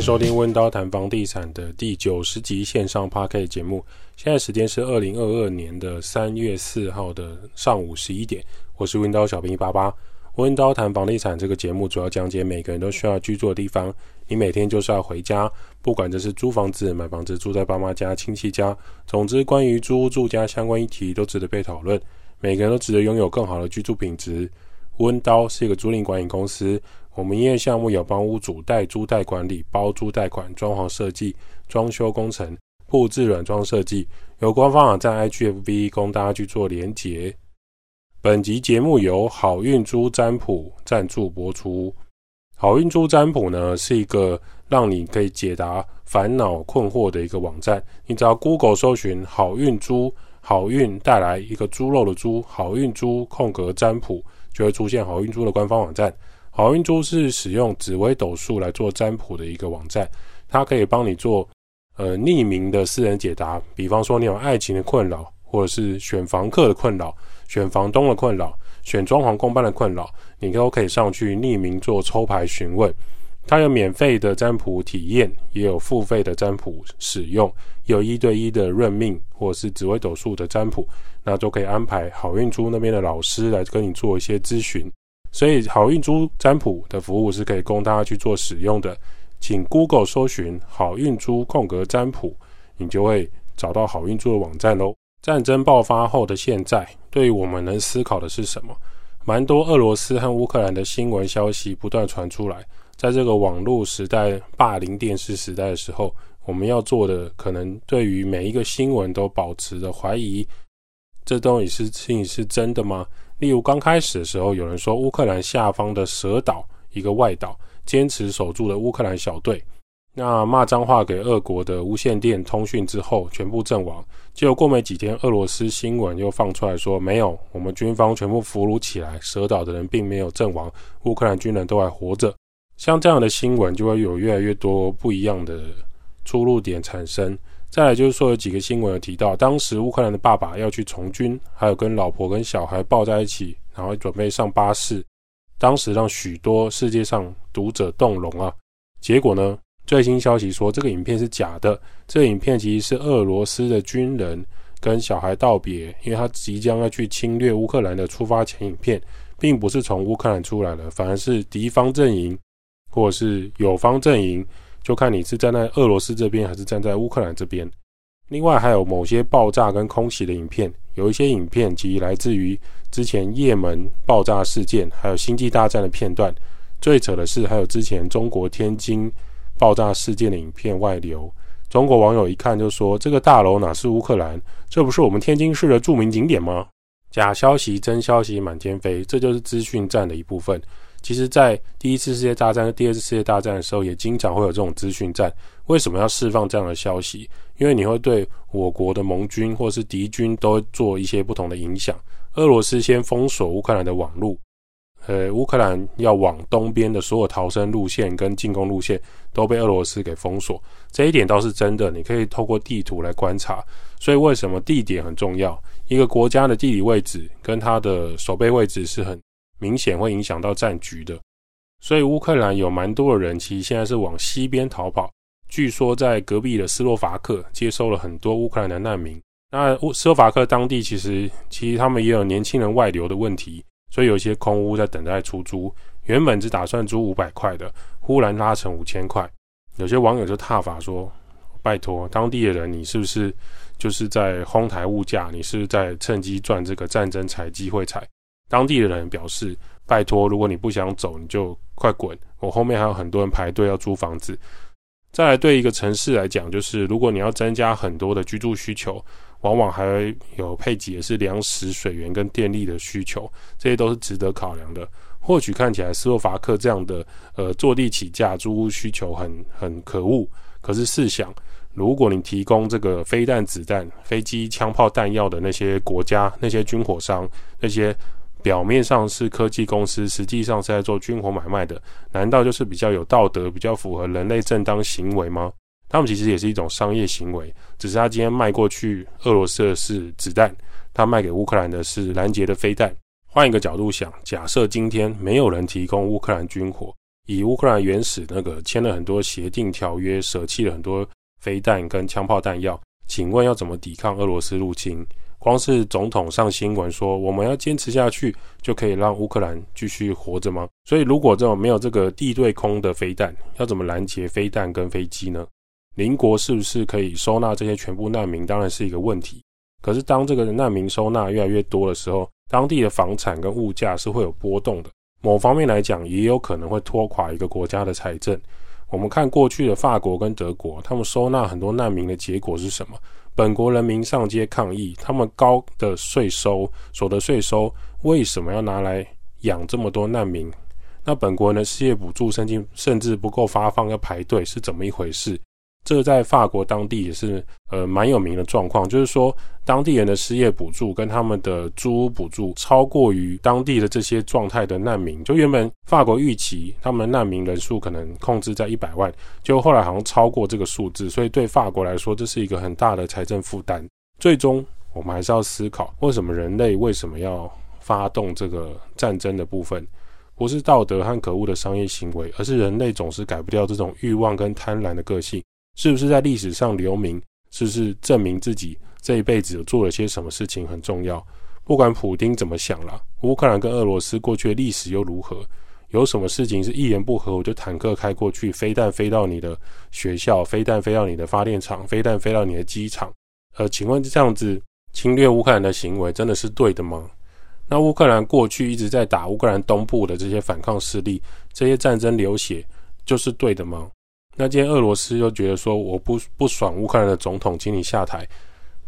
收听温刀谈房地产的第九十集线上 Podcast 节目。现在时间是二零二二年的三月四号的上午十一点。我是温刀小兵一八八。温刀谈房地产这个节目主要讲解每个人都需要居住的地方。你每天就是要回家，不管这是租房子、买房子、住在爸妈家、亲戚家，总之关于租屋住家相关议题都值得被讨论。每个人都值得拥有更好的居住品质。温刀是一个租赁管理公司。我们营业项目有帮屋主代租代管理、包租代款、装潢设计、装修工程、布置软装设计。有官方网站 IGFB 供大家去做连结。本集节目由好运猪占卜赞助播出。好运猪占卜呢，是一个让你可以解答烦恼困惑的一个网站。你只要 Google 搜寻“好运猪”，好运带来一个猪肉的猪，好运猪空格占卜，就会出现好运猪的官方网站。好运珠是使用紫微斗数来做占卜的一个网站，它可以帮你做呃匿名的私人解答。比方说你有爱情的困扰，或者是选房客的困扰、选房东的困扰、选装潢工班的困扰，你都可以上去匿名做抽牌询问。它有免费的占卜体验，也有付费的占卜使用，有一对一的任命或者是紫微斗数的占卜，那都可以安排好运珠那边的老师来跟你做一些咨询。所以好运珠占卜的服务是可以供大家去做使用的，请 Google 搜寻好运珠空格占卜，你就会找到好运珠的网站喽。战争爆发后的现在，对于我们能思考的是什么？蛮多俄罗斯和乌克兰的新闻消息不断传出来，在这个网络时代、霸凌电视时代的时候，我们要做的可能对于每一个新闻都保持着怀疑，这东西是事情是真的吗？例如刚开始的时候，有人说乌克兰下方的蛇岛一个外岛坚持守住了乌克兰小队，那骂脏话给俄国的无线电通讯之后全部阵亡。结果过没几天，俄罗斯新闻又放出来说没有，我们军方全部俘虏起来，蛇岛的人并没有阵亡，乌克兰军人都还活着。像这样的新闻就会有越来越多不一样的出入点产生。再来就是说，有几个新闻有提到，当时乌克兰的爸爸要去从军，还有跟老婆跟小孩抱在一起，然后准备上巴士。当时让许多世界上读者动容啊。结果呢，最新消息说这个影片是假的，这个影片其实是俄罗斯的军人跟小孩道别，因为他即将要去侵略乌克兰的出发前影片，并不是从乌克兰出来的，反而是敌方阵营或者是友方阵营。就看你是站在俄罗斯这边还是站在乌克兰这边。另外还有某些爆炸跟空袭的影片，有一些影片其实来自于之前也门爆炸事件，还有星际大战的片段。最扯的是还有之前中国天津爆炸事件的影片外流。中国网友一看就说：“这个大楼哪是乌克兰？这不是我们天津市的著名景点吗？”假消息、真消息满天飞，这就是资讯战的一部分。其实，在第一次世界大战和第二次世界大战的时候，也经常会有这种资讯战。为什么要释放这样的消息？因为你会对我国的盟军或是敌军都做一些不同的影响。俄罗斯先封锁乌克兰的网路，呃，乌克兰要往东边的所有逃生路线跟进攻路线都被俄罗斯给封锁。这一点倒是真的，你可以透过地图来观察。所以，为什么地点很重要？一个国家的地理位置跟它的守备位置是很。明显会影响到战局的，所以乌克兰有蛮多的人，其实现在是往西边逃跑。据说在隔壁的斯洛伐克接收了很多乌克兰的难民。那乌斯洛伐克当地其实其实他们也有年轻人外流的问题，所以有一些空屋在等待出租。原本只打算租五百块的，忽然拉成五千块。有些网友就挞伐说：“拜托，当地的人，你是不是就是在哄抬物价？你是是在趁机赚这个战争财、机会财？”当地的人表示：“拜托，如果你不想走，你就快滚！我后面还有很多人排队要租房子。”再来，对一个城市来讲，就是如果你要增加很多的居住需求，往往还有配给的是粮食、水源跟电力的需求，这些都是值得考量的。或许看起来斯洛伐克这样的呃坐地起价租屋需求很很可恶，可是试想，如果你提供这个飞弹、子弹、飞机、枪炮、弹药的那些国家、那些军火商、那些。表面上是科技公司，实际上是在做军火买卖的，难道就是比较有道德、比较符合人类正当行为吗？他们其实也是一种商业行为，只是他今天卖过去俄罗斯的是子弹，他卖给乌克兰的是拦截的飞弹。换一个角度想，假设今天没有人提供乌克兰军火，以乌克兰原始那个签了很多协定条约，舍弃了很多飞弹跟枪炮弹药，请问要怎么抵抗俄罗斯入侵？光是总统上新闻说我们要坚持下去，就可以让乌克兰继续活着吗？所以如果这种没有这个地对空的飞弹，要怎么拦截飞弹跟飞机呢？邻国是不是可以收纳这些全部难民？当然是一个问题。可是当这个难民收纳越来越多的时候，当地的房产跟物价是会有波动的。某方面来讲，也有可能会拖垮一个国家的财政。我们看过去的法国跟德国，他们收纳很多难民的结果是什么？本国人民上街抗议，他们高的税收、所得税收为什么要拿来养这么多难民？那本国人的失业补助甚至甚至不够发放，要排队是怎么一回事？这在法国当地也是呃蛮有名的状况，就是说当地人的失业补助跟他们的租屋补助超过于当地的这些状态的难民。就原本法国预期他们难民人数可能控制在一百万，就后来好像超过这个数字，所以对法国来说这是一个很大的财政负担。最终我们还是要思考，为什么人类为什么要发动这个战争的部分，不是道德和可恶的商业行为，而是人类总是改不掉这种欲望跟贪婪的个性。是不是在历史上留名？是不是证明自己这一辈子做了些什么事情很重要？不管普丁怎么想啦，乌克兰跟俄罗斯过去的历史又如何？有什么事情是一言不合我就坦克开过去，飞弹飞到你的学校，飞弹飞到你的发电厂，飞弹飞到你的机场？呃，请问这样子侵略乌克兰的行为真的是对的吗？那乌克兰过去一直在打乌克兰东部的这些反抗势力，这些战争流血就是对的吗？那今天俄罗斯又觉得说，我不不爽乌克兰的总统，请你下台。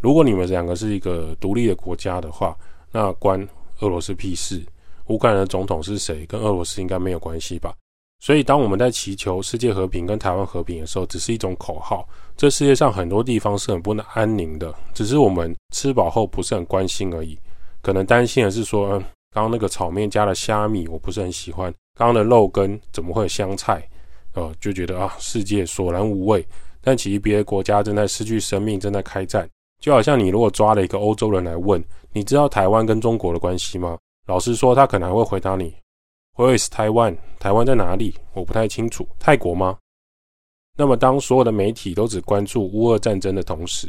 如果你们两个是一个独立的国家的话，那关俄罗斯屁事。乌克兰的总统是谁，跟俄罗斯应该没有关系吧？所以当我们在祈求世界和平跟台湾和平的时候，只是一种口号。这世界上很多地方是很不能安宁的，只是我们吃饱后不是很关心而已。可能担心的是说，刚刚那个炒面加了虾米，我不是很喜欢。刚刚的肉羹怎么会有香菜？呃，就觉得啊，世界索然无味。但其实别的国家正在失去生命，正在开战。就好像你如果抓了一个欧洲人来问，你知道台湾跟中国的关系吗？老实说，他可能还会回答你：“Where is 台湾台湾在哪里？我不太清楚。泰国吗？”那么，当所有的媒体都只关注乌俄战争的同时，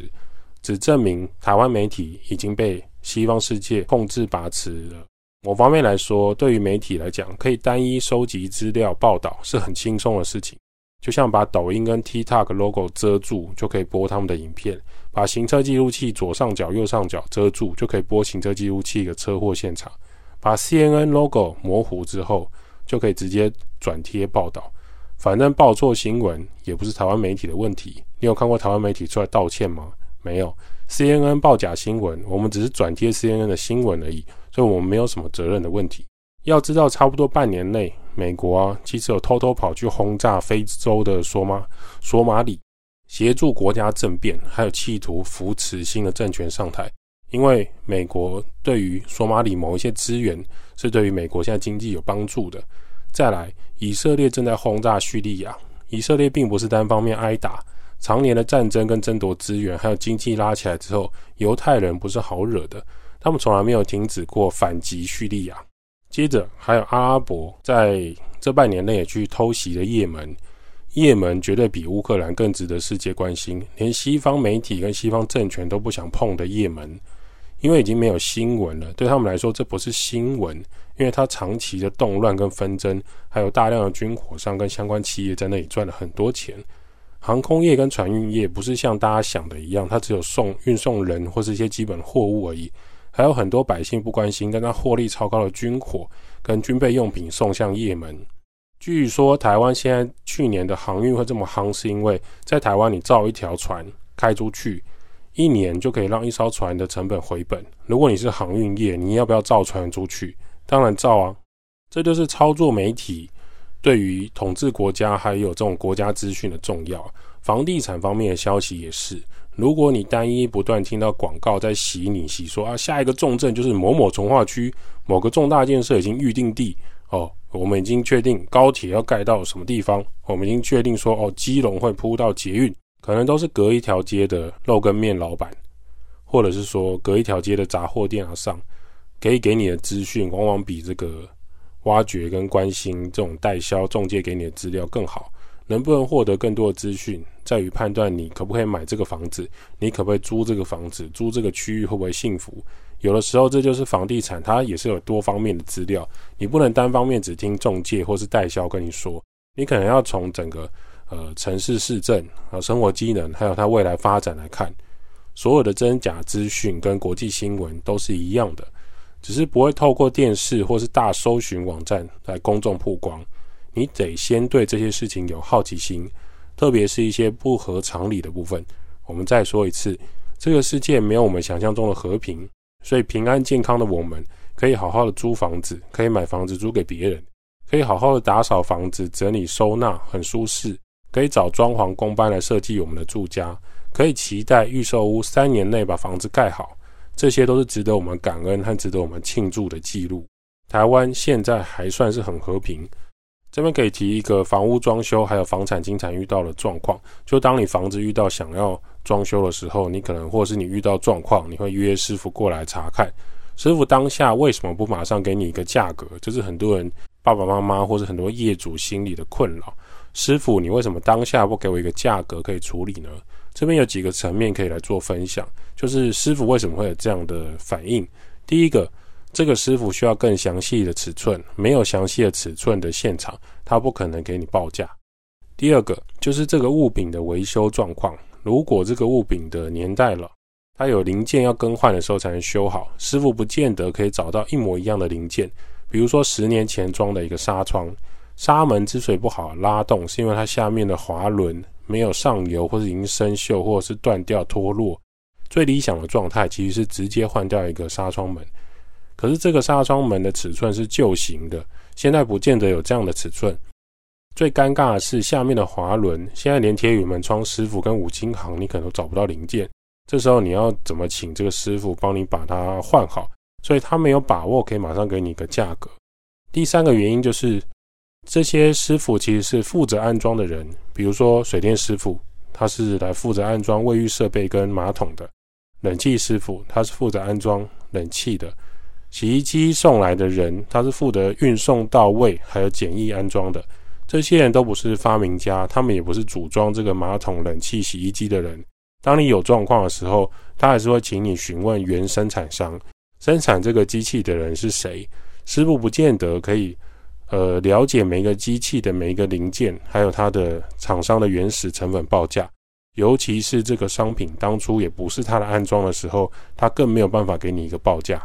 只证明台湾媒体已经被西方世界控制把持了。某方面来说，对于媒体来讲，可以单一收集资料报道是很轻松的事情。就像把抖音跟 TikTok logo 遮住，就可以播他们的影片；把行车记录器左上角、右上角遮住，就可以播行车记录器的车祸现场；把 CNN logo 模糊之后，就可以直接转贴报道。反正报错新闻也不是台湾媒体的问题。你有看过台湾媒体出来道歉吗？没有。CNN 报假新闻，我们只是转贴 CNN 的新闻而已。所以我们没有什么责任的问题。要知道，差不多半年内，美国啊，其实有偷偷跑去轰炸非洲的索马索马里，协助国家政变，还有企图扶持新的政权上台。因为美国对于索马里某一些资源是对于美国现在经济有帮助的。再来，以色列正在轰炸叙利亚，以色列并不是单方面挨打，常年的战争跟争夺资源，还有经济拉起来之后，犹太人不是好惹的。他们从来没有停止过反击叙利亚。接着还有阿拉伯在这半年内也去偷袭了也门，也门绝对比乌克兰更值得世界关心。连西方媒体跟西方政权都不想碰的也门，因为已经没有新闻了。对他们来说，这不是新闻，因为它长期的动乱跟纷争，还有大量的军火商跟相关企业在那里赚了很多钱。航空业跟船运业不是像大家想的一样，它只有送运送人或是一些基本货物而已。还有很多百姓不关心，但他获利超高的军火跟军备用品送向也门。据说台湾现在去年的航运会这么夯，是因为在台湾你造一条船开出去，一年就可以让一艘船的成本回本。如果你是航运业，你要不要造船出去？当然造啊！这就是操作媒体对于统治国家还有这种国家资讯的重要。房地产方面的消息也是。如果你单一不断听到广告在洗你洗说啊，下一个重镇就是某某从化区，某个重大建设已经预定地哦，我们已经确定高铁要盖到什么地方，我们已经确定说哦，基隆会铺到捷运，可能都是隔一条街的肉羹面老板，或者是说隔一条街的杂货店啊上，可以给你的资讯往往比这个挖掘跟关心这种代销中介给你的资料更好。能不能获得更多的资讯，在于判断你可不可以买这个房子，你可不可以租这个房子，租这个区域会不会幸福。有的时候，这就是房地产，它也是有多方面的资料，你不能单方面只听中介或是代销跟你说，你可能要从整个呃城市市政和生活机能，还有它未来发展来看，所有的真假资讯跟国际新闻都是一样的，只是不会透过电视或是大搜寻网站来公众曝光。你得先对这些事情有好奇心，特别是一些不合常理的部分。我们再说一次，这个世界没有我们想象中的和平，所以平安健康的我们可以好好的租房子，可以买房子租给别人，可以好好的打扫房子、整理收纳，很舒适。可以找装潢工班来设计我们的住家，可以期待预售屋三年内把房子盖好。这些都是值得我们感恩和值得我们庆祝的记录。台湾现在还算是很和平。这边可以提一个房屋装修，还有房产经常遇到的状况。就当你房子遇到想要装修的时候，你可能或是你遇到状况，你会约师傅过来查看。师傅当下为什么不马上给你一个价格？这是很多人爸爸妈妈或是很多业主心里的困扰。师傅，你为什么当下不给我一个价格可以处理呢？这边有几个层面可以来做分享，就是师傅为什么会有这样的反应？第一个。这个师傅需要更详细的尺寸，没有详细的尺寸的现场，他不可能给你报价。第二个就是这个物品的维修状况，如果这个物品的年代了，它有零件要更换的时候才能修好，师傅不见得可以找到一模一样的零件。比如说十年前装的一个纱窗，纱门之所以不好拉动，是因为它下面的滑轮没有上油，或者已经生锈，或者是断掉脱落。最理想的状态其实是直接换掉一个纱窗门。可是这个纱窗门的尺寸是旧型的，现在不见得有这样的尺寸。最尴尬的是下面的滑轮，现在连铁雨门窗师傅跟五金行你可能都找不到零件。这时候你要怎么请这个师傅帮你把它换好？所以他没有把握可以马上给你一个价格。第三个原因就是这些师傅其实是负责安装的人，比如说水电师傅，他是来负责安装卫浴设备跟马桶的；冷气师傅，他是负责安装冷气的。洗衣机送来的人，他是负责运送到位，还有简易安装的。这些人都不是发明家，他们也不是组装这个马桶、冷气、洗衣机的人。当你有状况的时候，他还是会请你询问原生产商，生产这个机器的人是谁。师傅不见得可以，呃，了解每一个机器的每一个零件，还有它的厂商的原始成本报价。尤其是这个商品当初也不是他的安装的时候，他更没有办法给你一个报价。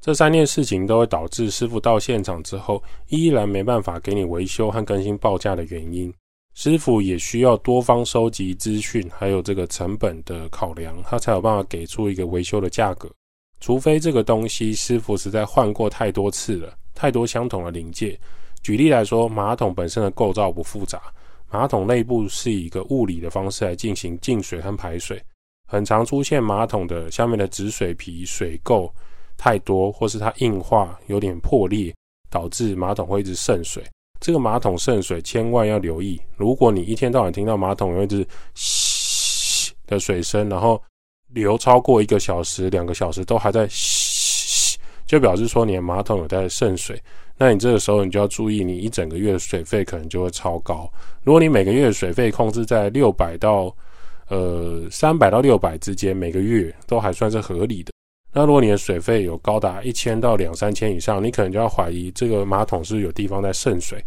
这三件事情都会导致师傅到现场之后，依然没办法给你维修和更新报价的原因。师傅也需要多方收集资讯，还有这个成本的考量，他才有办法给出一个维修的价格。除非这个东西师傅实在换过太多次了，太多相同的零件。举例来说，马桶本身的构造不复杂，马桶内部是以一个物理的方式来进行进水和排水，很常出现马桶的下面的止水皮水垢。太多，或是它硬化有点破裂，导致马桶会一直渗水。这个马桶渗水千万要留意。如果你一天到晚听到马桶有一直嘘的水声，然后流超过一个小时、两个小时都还在，就表示说你的马桶有在渗水。那你这个时候你就要注意，你一整个月的水费可能就会超高。如果你每个月的水费控制在六百到呃三百到六百之间，每个月都还算是合理的。那如果你的水费有高达一千到两三千以上，你可能就要怀疑这个马桶是有地方在渗水。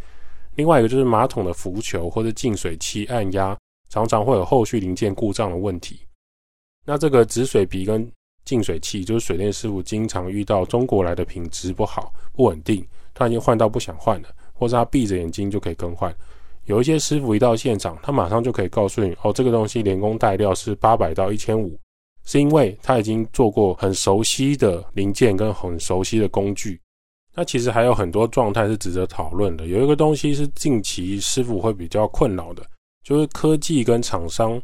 另外一个就是马桶的浮球或者净水器按压，常常会有后续零件故障的问题。那这个止水皮跟净水器，就是水电师傅经常遇到中国来的品质不好、不稳定，他已经换到不想换了，或者他闭着眼睛就可以更换。有一些师傅一到现场，他马上就可以告诉你，哦，这个东西连工带料是八百到一千五。是因为他已经做过很熟悉的零件跟很熟悉的工具，那其实还有很多状态是值得讨论的。有一个东西是近期师傅会比较困扰的，就是科技跟厂商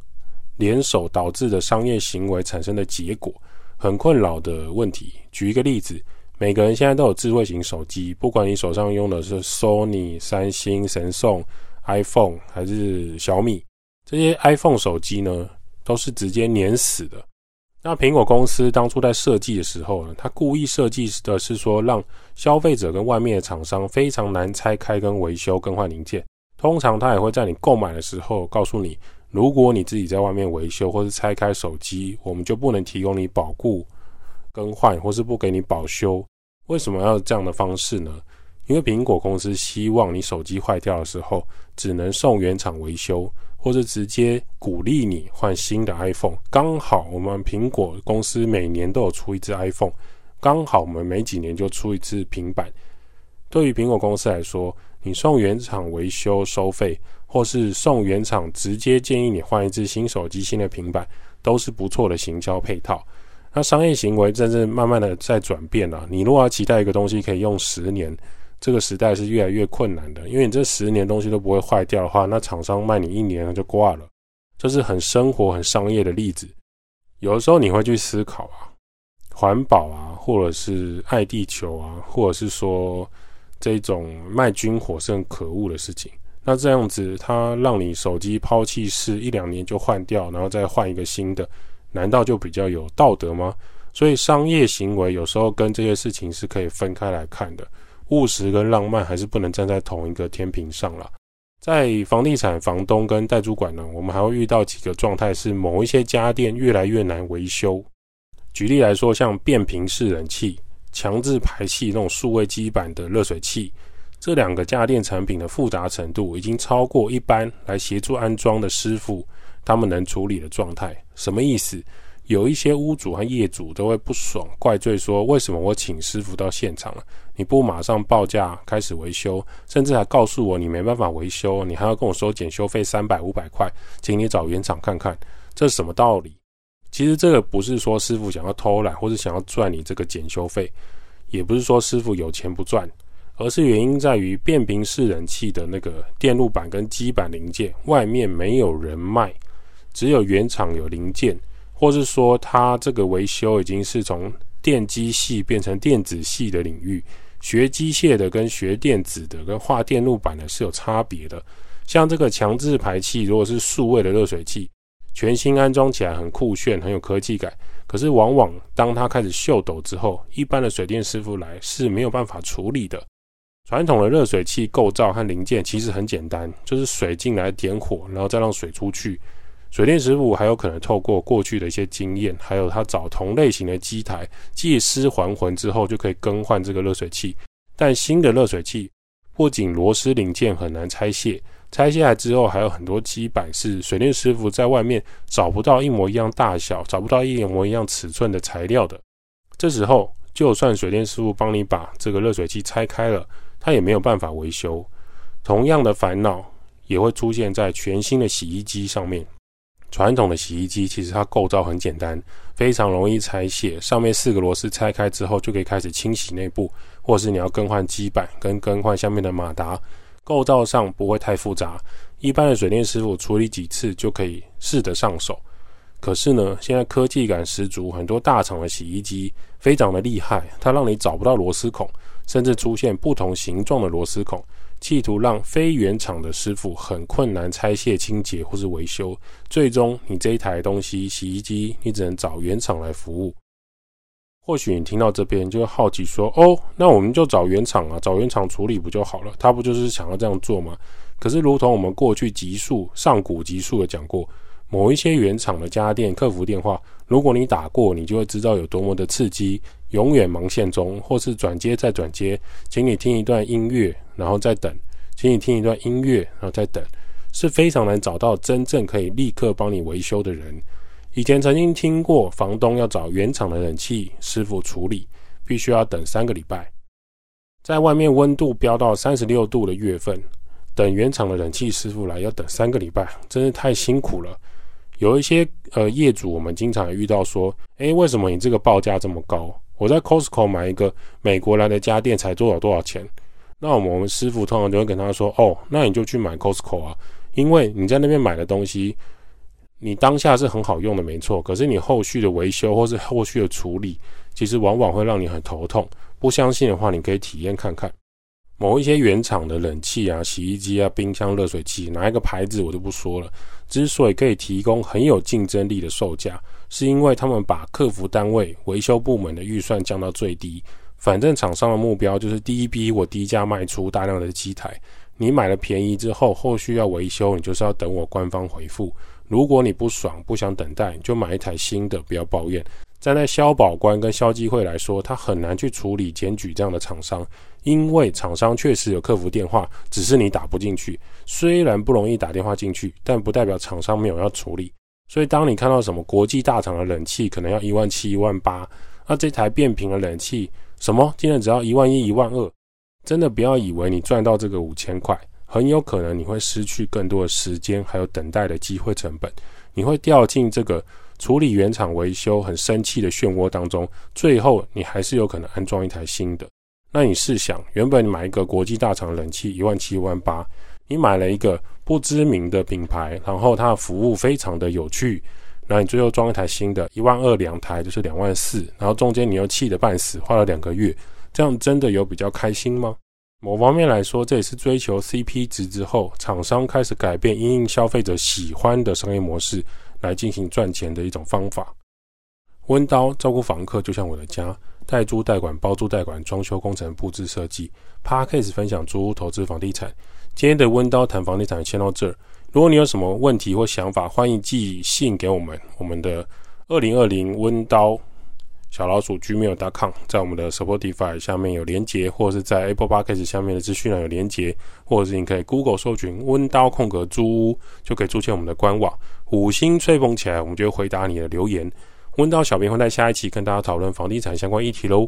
联手导致的商业行为产生的结果，很困扰的问题。举一个例子，每个人现在都有智慧型手机，不管你手上用的是 Sony、三星、神送、iPhone 还是小米，这些 iPhone 手机呢，都是直接碾死的。那苹果公司当初在设计的时候呢，它故意设计的是说，让消费者跟外面的厂商非常难拆开跟维修更换零件。通常他也会在你购买的时候告诉你，如果你自己在外面维修或是拆开手机，我们就不能提供你保固更换，或是不给你保修。为什么要这样的方式呢？因为苹果公司希望你手机坏掉的时候，只能送原厂维修。或者直接鼓励你换新的 iPhone，刚好我们苹果公司每年都有出一支 iPhone，刚好我们每几年就出一支平板。对于苹果公司来说，你送原厂维修收费，或是送原厂直接建议你换一支新手机、新的平板，都是不错的行销配套。那商业行为正在慢慢的在转变了。你如果要期待一个东西可以用十年，这个时代是越来越困难的，因为你这十年东西都不会坏掉的话，那厂商卖你一年就挂了。这是很生活、很商业的例子。有的时候你会去思考啊，环保啊，或者是爱地球啊，或者是说这种卖军火是很可恶的事情。那这样子，它让你手机抛弃式一两年就换掉，然后再换一个新的，难道就比较有道德吗？所以商业行为有时候跟这些事情是可以分开来看的。务实跟浪漫还是不能站在同一个天平上了。在房地产房东跟代主管呢，我们还会遇到几个状态，是某一些家电越来越难维修。举例来说，像变频式冷气、强制排气那种数位基板的热水器，这两个家电产品的复杂程度已经超过一般来协助安装的师傅他们能处理的状态。什么意思？有一些屋主和业主都会不爽，怪罪说：“为什么我请师傅到现场了，你不马上报价开始维修，甚至还告诉我你没办法维修，你还要跟我收检修费三百五百块，请你找原厂看看，这是什么道理？”其实这个不是说师傅想要偷懒，或是想要赚你这个检修费，也不是说师傅有钱不赚，而是原因在于变频式冷气的那个电路板跟基板零件外面没有人卖，只有原厂有零件。或是说，它这个维修已经是从电机系变成电子系的领域，学机械的跟学电子的跟画电路板的是有差别的。像这个强制排气，如果是数位的热水器，全新安装起来很酷炫，很有科技感。可是往往当它开始秀逗之后，一般的水电师傅来是没有办法处理的。传统的热水器构造和零件其实很简单，就是水进来点火，然后再让水出去。水电师傅还有可能透过过去的一些经验，还有他找同类型的机台借尸还魂之后，就可以更换这个热水器。但新的热水器不仅螺丝零件很难拆卸，拆下来之后还有很多基板是水电师傅在外面找不到一模一样大小、找不到一模一样尺寸的材料的。这时候，就算水电师傅帮你把这个热水器拆开了，他也没有办法维修。同样的烦恼也会出现在全新的洗衣机上面。传统的洗衣机其实它构造很简单，非常容易拆卸。上面四个螺丝拆开之后，就可以开始清洗内部，或是你要更换基板跟更换下面的马达，构造上不会太复杂。一般的水电师傅处理几次就可以试得上手。可是呢，现在科技感十足，很多大厂的洗衣机非常的厉害，它让你找不到螺丝孔，甚至出现不同形状的螺丝孔。企图让非原厂的师傅很困难拆卸、清洁或是维修，最终你这一台东西洗衣机，你只能找原厂来服务。或许你听到这边就会好奇说：“哦，那我们就找原厂啊，找原厂处理不就好了？他不就是想要这样做吗？”可是，如同我们过去极速上古极速的讲过，某一些原厂的家电客服电话，如果你打过，你就会知道有多么的刺激。永远忙线中，或是转接再转接，请你听一段音乐，然后再等，请你听一段音乐，然后再等，是非常难找到真正可以立刻帮你维修的人。以前曾经听过，房东要找原厂的冷气师傅处理，必须要等三个礼拜，在外面温度飙到三十六度的月份，等原厂的冷气师傅来要等三个礼拜，真是太辛苦了。有一些呃业主，我们经常遇到说，诶，为什么你这个报价这么高？我在 Costco 买一个美国来的家电才多少多少钱？那我们我们师傅通常就会跟他说：“哦，那你就去买 Costco 啊，因为你在那边买的东西，你当下是很好用的，没错。可是你后续的维修或是后续的处理，其实往往会让你很头痛。不相信的话，你可以体验看看。某一些原厂的冷气啊、洗衣机啊、冰箱、热水器，哪一个牌子我就不说了。之所以可以提供很有竞争力的售价，是因为他们把客服单位、维修部门的预算降到最低。反正厂商的目标就是第一批我低价卖出大量的机台。你买了便宜之后，后续要维修，你就是要等我官方回复。如果你不爽，不想等待，你就买一台新的，不要抱怨。站在消保官跟消基会来说，他很难去处理检举这样的厂商，因为厂商确实有客服电话，只是你打不进去。虽然不容易打电话进去，但不代表厂商没有要处理。所以，当你看到什么国际大厂的冷气可能要一万七、一万八，那这台变频的冷气什么竟然只要一万一、一万二，真的不要以为你赚到这个五千块，很有可能你会失去更多的时间，还有等待的机会成本，你会掉进这个。处理原厂维修很生气的漩涡当中，最后你还是有可能安装一台新的。那你试想，原本你买一个国际大厂冷气一万七、一万八，你买了一个不知名的品牌，然后它的服务非常的有趣，那你最后装一台新的，一万二两台就是两万四，然后中间你又气得半死，花了两个月，这样真的有比较开心吗？某方面来说，这也是追求 CP 值之后，厂商开始改变因应消费者喜欢的商业模式。来进行赚钱的一种方法。温刀照顾房客就像我的家，代租代管、包租代管、装修工程、布置设计。Podcast 分享租屋投资房地产。今天的温刀谈房地产先到这儿。如果你有什么问题或想法，欢迎寄信给我们。我们的二零二零温刀。小老鼠 gmail.com，在我们的 Supportify 下面有连结，或者是在 Apple Podcast 下面的资讯栏有连结，或者是你可以 Google 搜寻温刀空格租屋，就可以出现我们的官网。五星吹捧起来，我们就会回答你的留言。温刀小编会在下一期跟大家讨论房地产相关议题喽。